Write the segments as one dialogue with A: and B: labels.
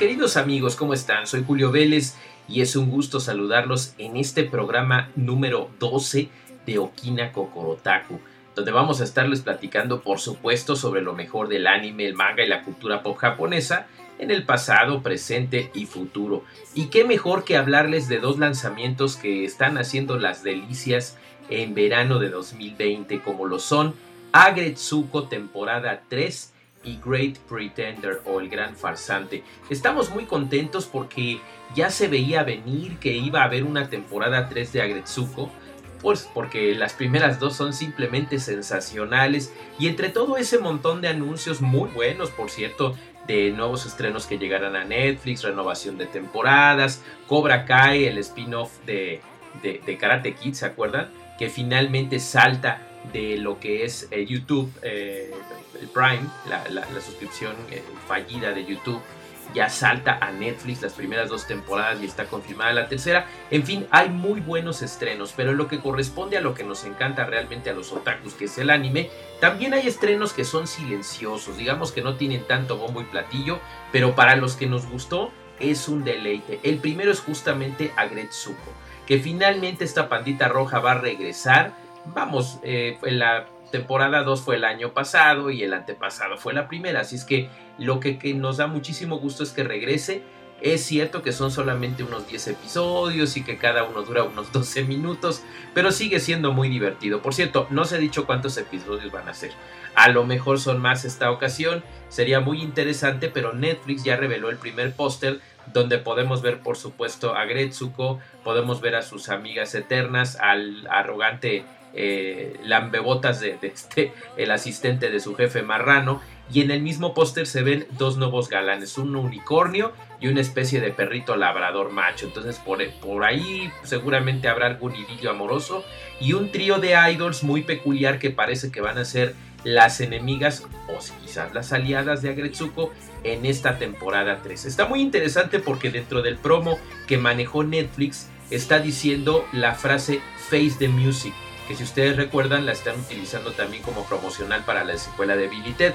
A: Queridos amigos, ¿cómo están? Soy Julio Vélez y es un gusto saludarlos en este programa número 12 de Okina Kokorotaku, donde vamos a estarles platicando, por supuesto, sobre lo mejor del anime, el manga y la cultura pop japonesa en el pasado, presente y futuro. Y qué mejor que hablarles de dos lanzamientos que están haciendo las delicias en verano de 2020, como lo son Agretsuko temporada 3 y Great Pretender o El Gran Farsante. Estamos muy contentos porque ya se veía venir que iba a haber una temporada 3 de Agretsuko, pues porque las primeras dos son simplemente sensacionales y entre todo ese montón de anuncios muy buenos, por cierto, de nuevos estrenos que llegarán a Netflix, renovación de temporadas, Cobra Kai, el spin-off de, de, Karate Kid, ¿se acuerdan? Que finalmente salta de lo que es eh, YouTube, eh, el Prime, la, suscripción eh, fallida de YouTube, ya salta a Netflix las primeras dos temporadas y está confirmada la tercera. En fin, hay muy buenos estrenos, pero lo que corresponde a lo que nos encanta realmente a los otakus, que es el anime, también hay estrenos que son silenciosos, digamos que no tienen tanto bombo y platillo, pero para los que nos gustó es un deleite. El primero es justamente Agretsuko, que finalmente esta pandita roja va a regresar. Vamos, eh, la temporada 2 fue el año pasado y el antepasado fue la primera, así es que lo que, nos da muchísimo gusto es que regrese. Es cierto que son solamente unos 10 episodios y que cada uno dura unos 12 minutos, pero sigue siendo muy divertido. Por cierto, no se ha dicho cuántos episodios van a ser. A lo mejor son más esta ocasión, sería muy interesante, pero Netflix ya reveló el primer póster donde podemos ver por supuesto a Gretsuko, podemos ver a sus amigas eternas, al arrogante eh, lambebotas de, este, el asistente de su jefe marrano. Y en el mismo póster se ven dos nuevos galanes, un unicornio y una especie de perrito labrador macho. Entonces por, por ahí seguramente habrá algún idilio amoroso y un trío de idols muy peculiar que parece que van a ser las enemigas o quizás las aliadas de Agretsuko en esta temporada 3. Está muy interesante porque dentro del promo que manejó Netflix está diciendo la frase Face the Music que si ustedes recuerdan la están utilizando también como promocional para la secuela de Billy Ted.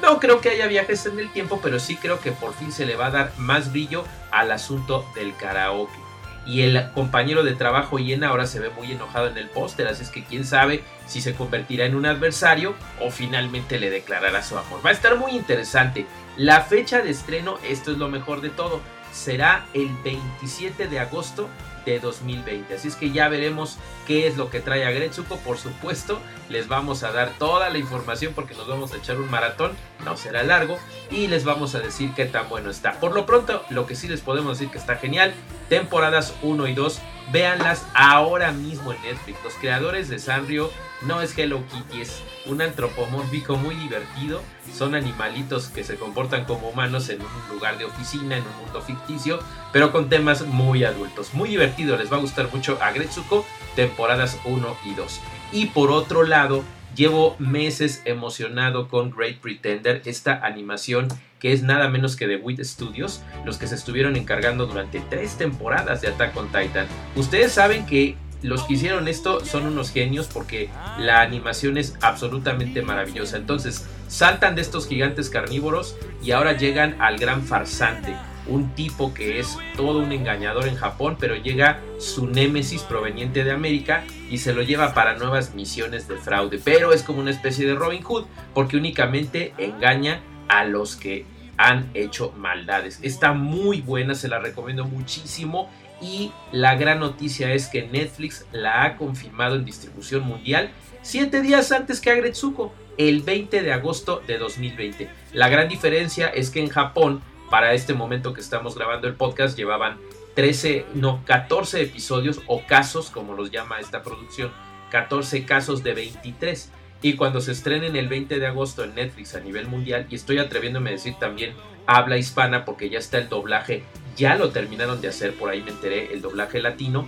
A: No creo que haya viajes en el tiempo, pero sí creo que por fin se le va a dar más brillo al asunto del karaoke. Y el compañero de trabajo Iena ahora se ve muy enojado en el póster, así es que quién sabe si se convertirá en un adversario o finalmente le declarará su amor. Va a estar muy interesante. La fecha de estreno, esto es lo mejor de todo, será el 27 de agosto de 2020. Así es que ya veremos qué es lo que trae a Gretsuko. Por supuesto, les vamos a dar toda la información porque nos vamos a echar un maratón, no será largo, y les vamos a decir qué tan bueno está. Por lo pronto, lo que sí les podemos decir que está genial, temporadas 1 y 2, véanlas ahora mismo en Netflix. Los creadores de Sanrio no es Hello Kitty, es un antropomórfico muy divertido. Son animalitos que se comportan como humanos en un lugar de oficina, en un mundo ficticio, pero con temas muy adultos. Muy divertido, les va a gustar mucho a Gretsuko, temporadas 1 y 2. Y por otro lado, llevo meses emocionado con Great Pretender, esta animación que es nada menos que de Wit Studios, los que se estuvieron encargando durante tres temporadas de Attack on Titan. Ustedes saben que los que hicieron esto son unos genios porque la animación es absolutamente maravillosa. Entonces saltan de estos gigantes carnívoros y ahora llegan al gran farsante, un tipo que es todo un engañador en Japón, pero llega su némesis proveniente de América y se lo lleva para nuevas misiones de fraude. Pero es como una especie de Robin Hood porque únicamente engaña a los que han hecho maldades. Está muy buena, se la recomiendo muchísimo y la gran noticia es que Netflix la ha confirmado en distribución mundial siete días antes que Agretsuko. el 20 de agosto de 2020. La gran diferencia es que en Japón, para este momento que estamos grabando el podcast, llevaban 13, no, 14 episodios o casos, como los llama esta producción, 14 casos de 23. Y cuando se estrenen el 20 de agosto en Netflix a nivel mundial, y estoy atreviéndome a decir también habla hispana porque ya está el doblaje, ya lo terminaron de hacer, por ahí me enteré, el doblaje latino,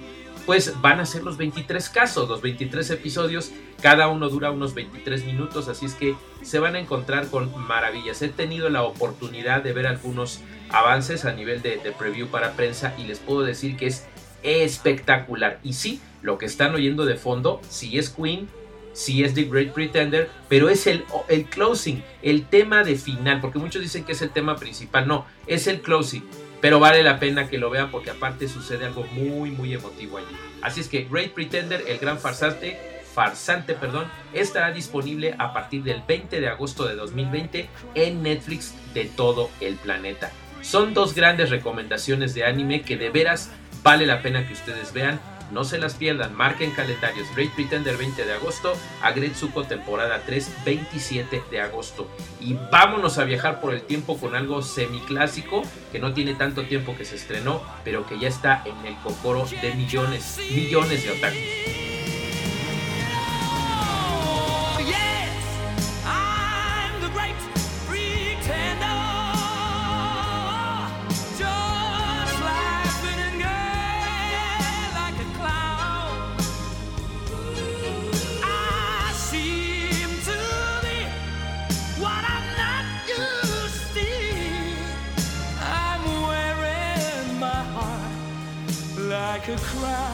A: pues van a ser los 23 casos, los 23 episodios, cada uno dura unos 23 minutos, así es que se van a encontrar con maravillas. He tenido la oportunidad de ver algunos avances a nivel de, preview para prensa y les puedo decir que es espectacular. Y sí, lo que están oyendo de fondo, sí es Queen, sí es The Great Pretender, pero es el closing, el tema de final, porque muchos dicen que es el tema principal, no, es el closing, pero vale la pena que lo vean porque aparte sucede algo muy, muy emotivo allí. Así es que Great Pretender, el gran farsante, farsante, perdón, estará disponible a partir del 20 de agosto de 2020 en Netflix de todo el planeta. Son dos grandes recomendaciones de anime que de veras vale la pena que ustedes vean no se las pierdan, marquen calendarios. Great Pretender 20 de agosto, Agretsuko temporada 3 27 de agosto. Y vámonos a viajar por el tiempo con algo semiclásico que no tiene tanto tiempo que se estrenó, pero que ya está en el cocoro de millones, millones de otakus. cry.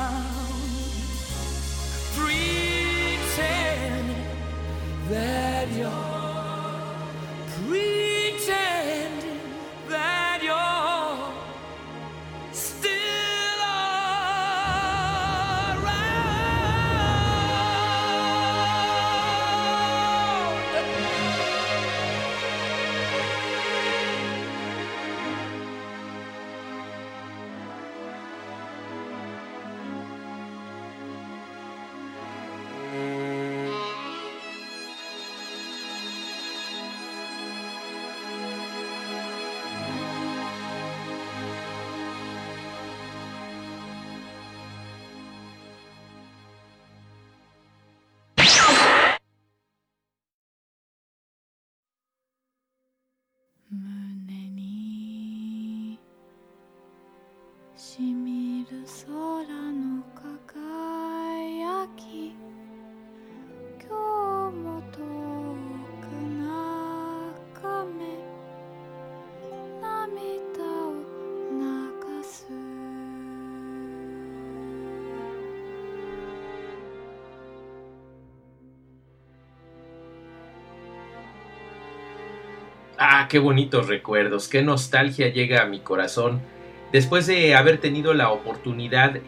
A: Ah, qué bonitos recuerdos, qué nostalgia llega a mi corazón. Después de haber tenido la oportunidad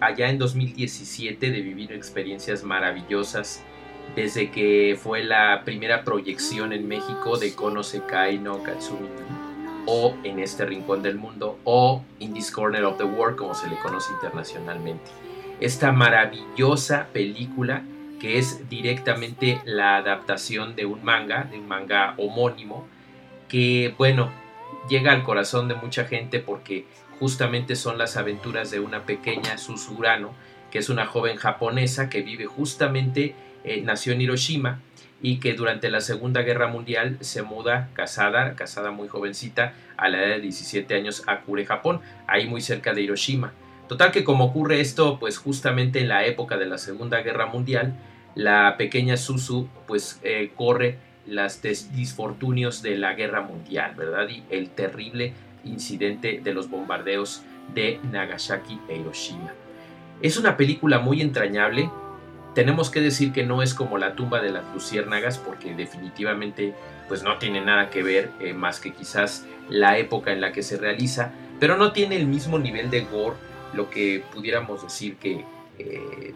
A: allá en 2017 de vivir experiencias maravillosas, desde que fue la primera proyección en México de Kono Sekai no Katsumi, o En este rincón del mundo, o In This Corner of the World, como se le conoce internacionalmente. Esta maravillosa película que es directamente la adaptación de un manga, de un manga homónimo, que, bueno, llega al corazón de mucha gente porque justamente son las aventuras de una pequeña Susurano, que es una joven japonesa que vive justamente, eh, nació en Hiroshima y que durante la Segunda Guerra Mundial se muda casada, casada muy jovencita, a la edad de 17 años a Kure, Japón, ahí muy cerca de Hiroshima. Total que como ocurre esto, pues justamente en la época de la Segunda Guerra Mundial, la pequeña Susu pues eh, corre las disfortunios de la guerra mundial, ¿verdad? Y el terrible incidente de los bombardeos de Nagasaki e Hiroshima. Es una película muy entrañable. Tenemos que decir que no es como la tumba de las luciérnagas porque definitivamente pues no tiene nada que ver eh, más que quizás la época en la que se realiza, pero no tiene el mismo nivel de gore, lo que pudiéramos decir que eh,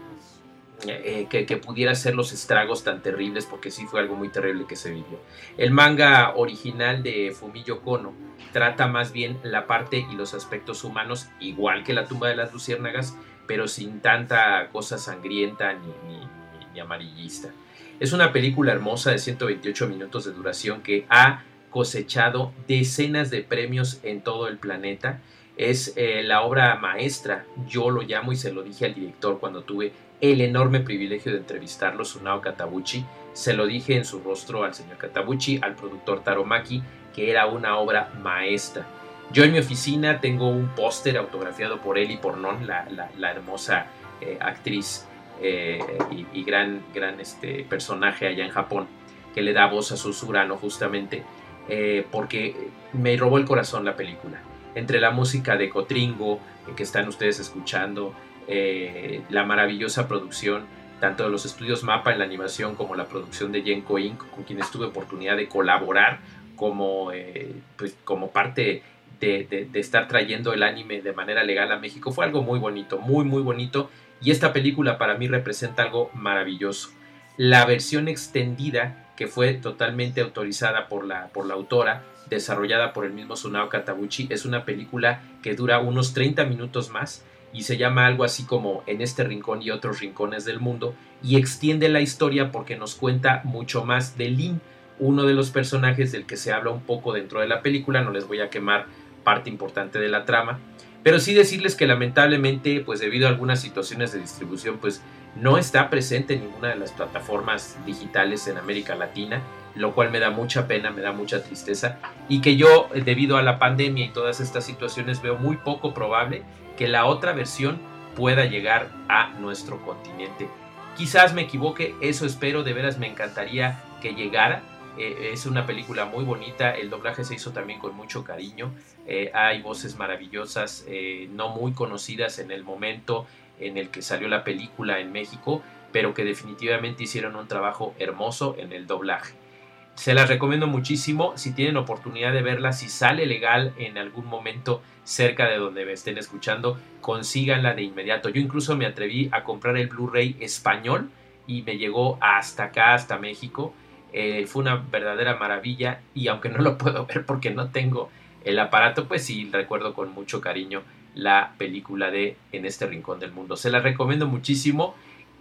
A: eh, que, pudiera ser los estragos tan terribles, porque sí fue algo muy terrible que se vivió. El manga original de Fumillo Kono trata más bien la parte y los aspectos humanos, igual que la tumba de las luciérnagas, pero sin tanta cosa sangrienta ni, ni, amarillista. Es una película hermosa de 128 minutos de duración que ha cosechado decenas de premios en todo el planeta. Es eh, la obra maestra, yo lo llamo y se lo dije al director cuando tuve el enorme privilegio de entrevistarlo, Sunao Katabuchi. Se lo dije en su rostro al señor Katabuchi, al productor Taromaki, que era una obra maestra. Yo en mi oficina tengo un póster autografiado por él y por Non, la, hermosa eh, actriz eh, y, gran, gran este, personaje allá en Japón, que le da voz a Susurano justamente, eh, porque me robó el corazón la película. Entre la música de Cotringo, que están ustedes escuchando, la maravillosa producción, tanto de los estudios Mapa en la animación como la producción de Genko Inc., con quienes tuve oportunidad de colaborar como, pues, como parte de, estar trayendo el anime de manera legal a México. Fue algo muy bonito, muy, muy bonito. Y esta película para mí representa algo maravilloso. La versión extendida, que fue totalmente autorizada por la, por la autora, desarrollada por el mismo Sunao Katabuchi, es una película que dura unos 30 minutos más y se llama algo así como En este rincón y otros rincones del mundo y extiende la historia porque nos cuenta mucho más de Lin, uno de los personajes del que se habla un poco dentro de la película, no les voy a quemar parte importante de la trama. Pero sí decirles que lamentablemente, pues debido a algunas situaciones de distribución, pues no está presente en ninguna de las plataformas digitales en América Latina, lo cual me da mucha pena, me da mucha tristeza, y que yo, debido a la pandemia y todas estas situaciones, veo muy poco probable que la otra versión pueda llegar a nuestro continente. Quizás me equivoque, eso espero, de veras me encantaría que llegara, eh, es una película muy bonita, el doblaje se hizo también con mucho cariño, eh, hay voces maravillosas, eh, no muy conocidas en el momento en el que salió la película en México, pero que definitivamente hicieron un trabajo hermoso en el doblaje. Se las recomiendo muchísimo, si tienen oportunidad de verla, si sale legal en algún momento cerca de donde me estén escuchando, consíganla de inmediato. Yo incluso me atreví a comprar el Blu-ray español y me llegó hasta acá, hasta México eh, fue una verdadera maravilla y aunque no lo puedo ver porque no tengo el aparato, pues sí recuerdo con mucho cariño la película de En este rincón del mundo. Se la recomiendo muchísimo.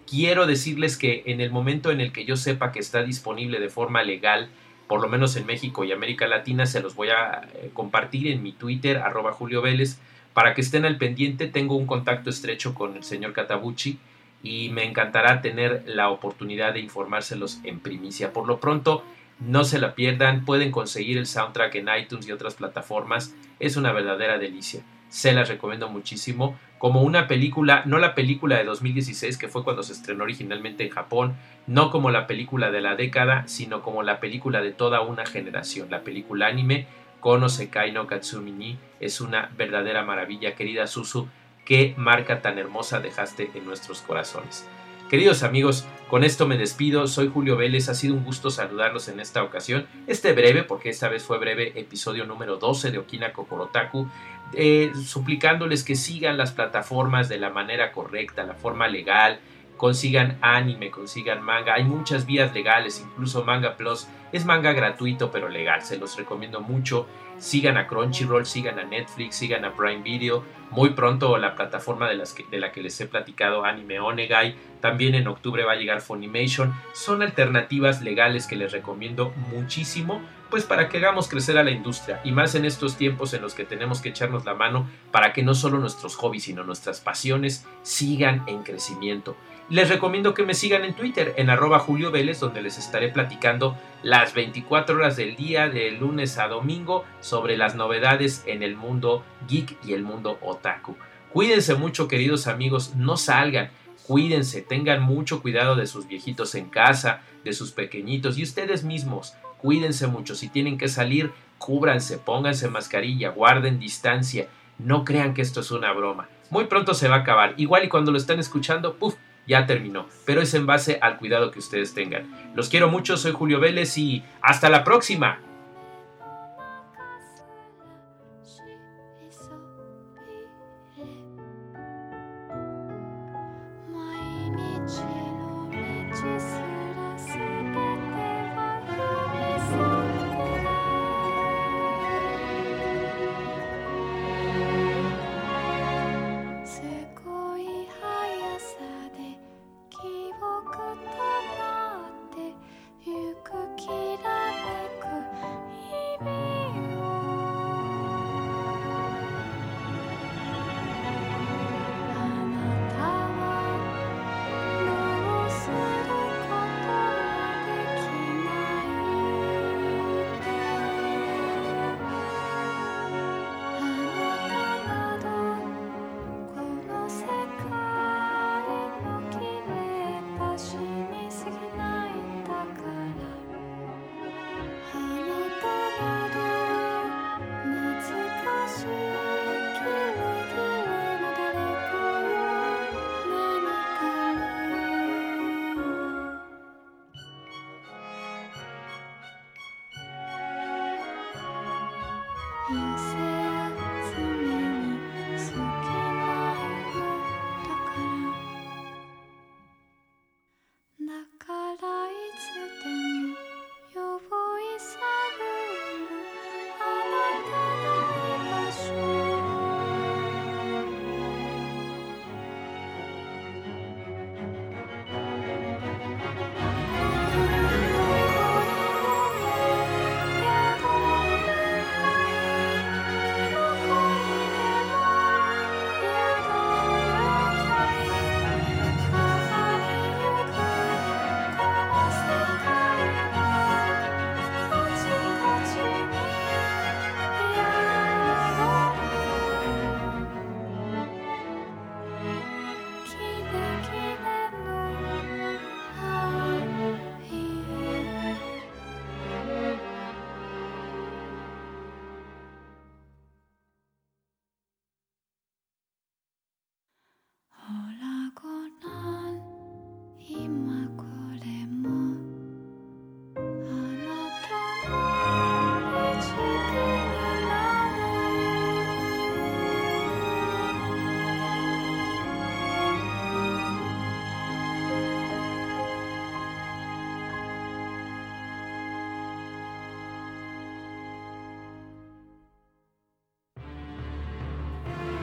A: Quiero decirles que en el momento en el que yo sepa que está disponible de forma legal, por lo menos en México y América Latina, se los voy a eh, compartir en mi Twitter, arroba Julio Vélez, para que estén al pendiente. Tengo un contacto estrecho con el señor Katabuchi y me encantará tener la oportunidad de informárselos en primicia. Por lo pronto, no se la pierdan, pueden conseguir el soundtrack en iTunes y otras plataformas, es una verdadera delicia. Se las recomiendo muchísimo, como una película, no la película de 2016 que fue cuando se estrenó originalmente en Japón, no como la película de la década, sino como la película de toda una generación, la película anime Kono Sekai no Katsumi ni es una verdadera maravilla, querida Susu qué marca tan hermosa dejaste en nuestros corazones. Queridos amigos, con esto me despido. Soy Julio Vélez. Ha sido un gusto saludarlos en esta ocasión. Este breve, porque esta vez fue breve, episodio número 12 de Okina Kokorotaku. Eh, suplicándoles que sigan las plataformas de la manera correcta, la forma legal, consigan anime, consigan manga. Hay muchas vías legales, incluso Manga Plus es manga gratuito pero legal. Se los recomiendo mucho. Sigan a Crunchyroll, sigan a Netflix, sigan a Prime Video. Muy pronto la plataforma de, la que les he platicado, Anime Onegai. También en octubre va a llegar Funimation. Son alternativas legales que les recomiendo muchísimo, pues para que hagamos crecer a la industria. Y más en estos tiempos en los que tenemos que echarnos la mano para que no solo nuestros hobbies, sino nuestras pasiones sigan en crecimiento. Les recomiendo que me sigan en Twitter, en arroba Julio Vélez, donde les estaré platicando las 24 horas del día, de lunes a domingo, sobre las novedades en el mundo geek y el mundo otaku. Cuídense mucho, queridos amigos, no salgan, cuídense, tengan mucho cuidado de sus viejitos en casa, de sus pequeñitos y ustedes mismos. Cuídense mucho, si tienen que salir, cúbranse, pónganse mascarilla, guarden distancia, no crean que esto es una broma. Muy pronto se va a acabar. Igual y cuando lo están escuchando, puff, ya terminó, pero es en base al cuidado que ustedes tengan. Los quiero mucho, soy Julio Vélez y hasta la próxima.